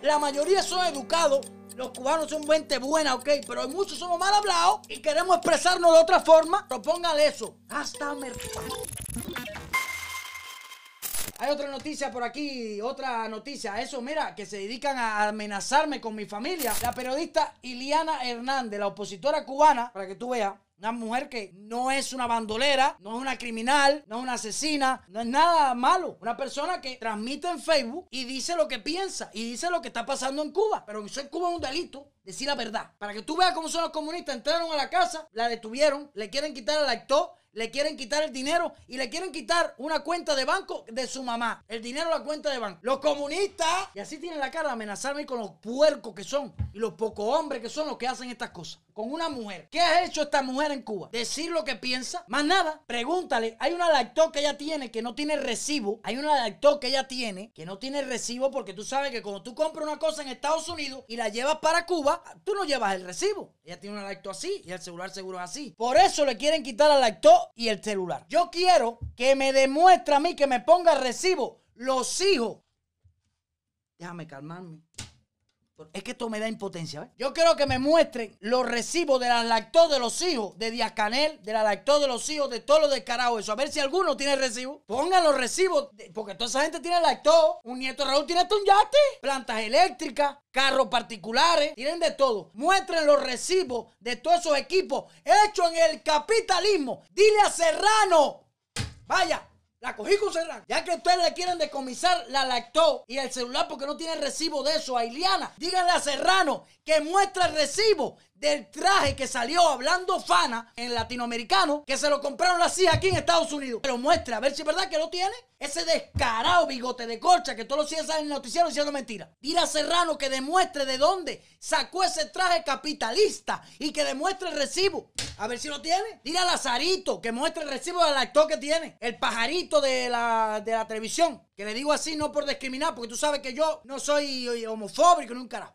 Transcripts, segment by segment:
La mayoría son educados. Los cubanos son gente buena, ok, pero muchos somos mal hablados y queremos expresarnos de otra forma. Propóngale eso. Hasta mer... Hay otra noticia por aquí, otra noticia. Eso, mira, que se dedican a amenazarme con mi familia. La periodista Iliana Hernández, la opositora cubana, para que tú veas, una mujer que no es una bandolera, no es una criminal, no es una asesina, no es nada malo. Una persona que transmite en Facebook y dice lo que piensa y dice lo que está pasando en Cuba. Pero eso en Cuba es un delito, decir la verdad. Para que tú veas cómo son los comunistas. Entraron a la casa, la detuvieron, le quieren quitar el actor le quieren quitar el dinero y le quieren quitar una cuenta de banco de su mamá. El dinero la cuenta de banco. Los comunistas, y así tienen la cara de amenazarme con los puercos que son y los pocos hombres que son los que hacen estas cosas. Con una mujer. ¿Qué ha hecho esta mujer en Cuba? Decir lo que piensa. Más nada. Pregúntale. Hay una lacto que ella tiene que no tiene recibo. Hay una lacto que ella tiene que no tiene recibo porque tú sabes que cuando tú compras una cosa en Estados Unidos y la llevas para Cuba, tú no llevas el recibo. Ella tiene una lacto así y el celular seguro es así. Por eso le quieren quitar la lacto y el celular. Yo quiero que me demuestre a mí que me ponga recibo los hijos. Déjame calmarme. Es que esto me da impotencia. Yo quiero que me muestren los recibos de la lactó de los hijos de Díaz Canel, de la lactó de los hijos de todos los descarados. Eso, a ver si alguno tiene recibo. Pongan los recibos, porque toda esa gente tiene lactó. Un nieto de Raúl tiene hasta un yate, plantas eléctricas, carros particulares, tienen de todo. Muestren los recibos de todos esos equipos hechos en el capitalismo. Dile a Serrano, vaya, la cogí con Serrano. Ya que ustedes le quieren decomisar la lactó y el celular porque no tiene recibo de eso a Iliana, díganle a Serrano que muestre el recibo del traje que salió hablando Fana en latinoamericano, que se lo compraron las hijas aquí en Estados Unidos. Pero muestre, a ver si es verdad que lo tiene. Ese descarado bigote de corcha que todos los días salen en el noticiero diciendo mentira. A Serrano que demuestre de dónde sacó ese traje capitalista y que demuestre el recibo. A ver si lo tiene. Dile a Lazarito que muestre el recibo del actor que tiene. El pajarito de la, de la televisión. Que le digo así no por discriminar, porque tú sabes que yo no soy homofóbico ni un carajo.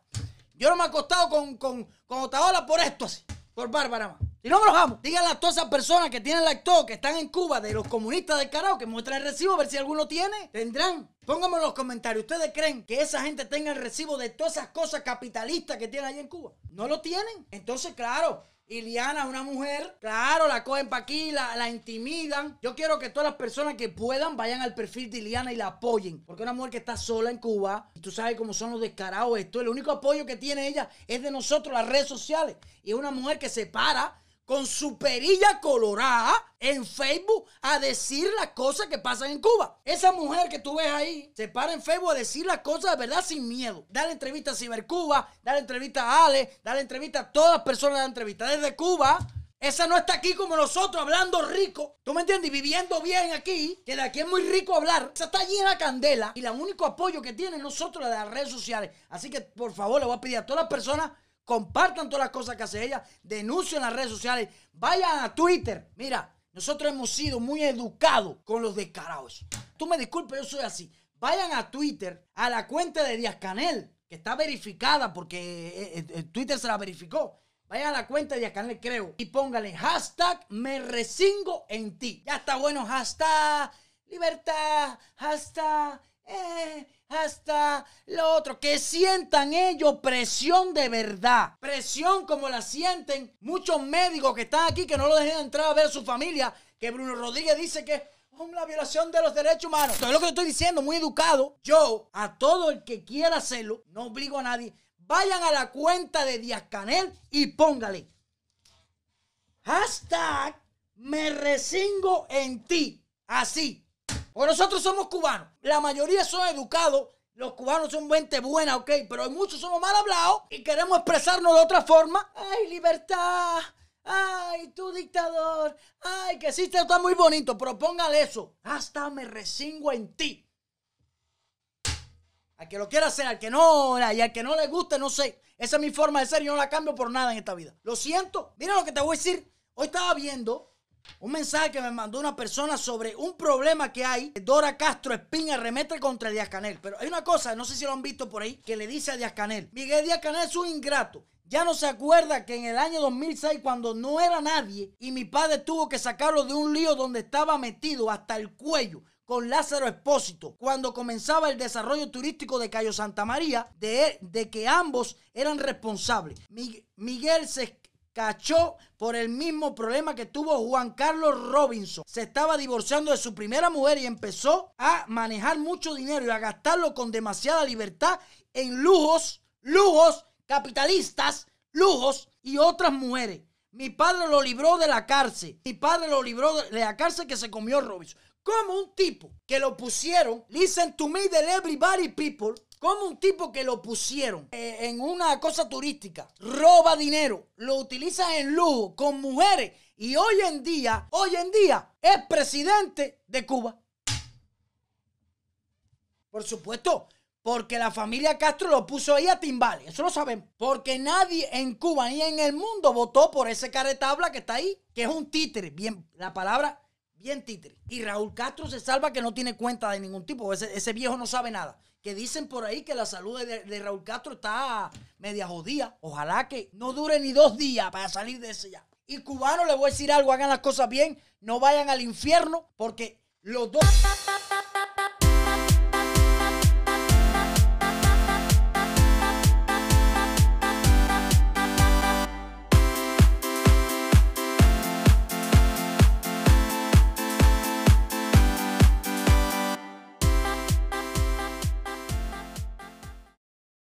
Yo no me he acostado con, con, con Otaola por esto así. Por Bárbara más. Si no me los amo, díganle a todas esas personas que tienen lacto, que están en Cuba, de los comunistas del carajo, que muestren el recibo, a ver si alguno tiene. Tendrán. Pónganme en los comentarios. ¿Ustedes creen que esa gente tenga el recibo de todas esas cosas capitalistas que tienen allá en Cuba? ¿No lo tienen? Entonces, claro, Iliana, una mujer, claro, la cogen para aquí, la, la, intimidan. Yo quiero que todas las personas que puedan vayan al perfil de Iliana y la apoyen. Porque una mujer que está sola en Cuba, y tú sabes cómo son los descarados esto, el único apoyo que tiene ella es de nosotros, las redes sociales. Y es una mujer que se para con su perilla colorada en Facebook a decir las cosas que pasan en Cuba. Esa mujer que tú ves ahí se para en Facebook a decir las cosas de verdad sin miedo. Dale entrevista a Cibercuba, dale entrevista a Ale, dale entrevista a todas las personas de la entrevista. Desde Cuba, esa no está aquí como nosotros, hablando rico. ¿Tú me entiendes? Viviendo bien aquí, que de aquí es muy rico hablar. Esa está llena de candela y el único apoyo que tienen nosotros es de las redes sociales. Así que, por favor, le voy a pedir a todas las personas compartan todas las cosas que hace ella, denuncien las redes sociales, vayan a Twitter. Mira, nosotros hemos sido muy educados con los descarados. Tú me disculpes, yo soy así. Vayan a Twitter, a la cuenta de Díaz Canel, que está verificada porque Twitter se la verificó. Vayan a la cuenta de Díaz Canel, creo, y póngale hashtag me resingo en ti. Ya está bueno, hashtag libertad, hashtag eh, hasta lo otro, que sientan ellos presión de verdad, presión como la sienten muchos médicos que están aquí que no lo dejan entrar a ver a su familia, que Bruno Rodríguez dice que es una violación de los derechos humanos. Todo lo que estoy diciendo, muy educado. Yo, a todo el que quiera hacerlo, no obligo a nadie, vayan a la cuenta de Díaz Canel y póngale hashtag me resingo en ti. Así. Porque nosotros somos cubanos. La mayoría son educados. Los cubanos son gente buena, ok. Pero muchos somos mal hablados y queremos expresarnos de otra forma. ¡Ay, libertad! ¡Ay, tu dictador! ¡Ay, que sí, está muy bonito! Pero póngale eso. Hasta me resingo en ti. Al que lo quiera hacer, al que no, y al que no le guste, no sé. Esa es mi forma de ser yo no la cambio por nada en esta vida. Lo siento. Mira lo que te voy a decir. Hoy estaba viendo un mensaje que me mandó una persona sobre un problema que hay. Dora Castro Espín arremete contra Díaz Canel. Pero hay una cosa, no sé si lo han visto por ahí, que le dice a Díaz Canel. Miguel Díaz Canel es un ingrato. Ya no se acuerda que en el año 2006, cuando no era nadie, y mi padre tuvo que sacarlo de un lío donde estaba metido hasta el cuello con Lázaro Espósito cuando comenzaba el desarrollo turístico de Cayo Santa María, de, de que ambos eran responsables. Miguel se cachó por el mismo problema que tuvo Juan Carlos Robinson. Se estaba divorciando de su primera mujer y empezó a manejar mucho dinero y a gastarlo con demasiada libertad en lujos, lujos capitalistas, lujos y otras mujeres. Mi padre lo libró de la cárcel. Mi padre lo libró de la cárcel que se comió Robinson. Como un tipo que lo pusieron, listen to me, the everybody people, como un tipo que lo pusieron eh, en una cosa turística, roba dinero, lo utiliza en lujo con mujeres. Y hoy en día, hoy en día es presidente de Cuba. Por supuesto, porque la familia Castro lo puso ahí a timbales, eso lo sabemos. Porque nadie en Cuba ni en el mundo votó por ese caretabla que está ahí, que es un títere, bien, la palabra bien títere. Y Raúl Castro se salva que no tiene cuenta de ningún tipo, ese viejo no sabe nada que dicen por ahí que la salud de, Raúl Castro está media jodida. Ojalá que no dure ni dos días para salir de ese ya. Y cubano, le voy a decir algo, hagan las cosas bien, no vayan al infierno, porque los dos...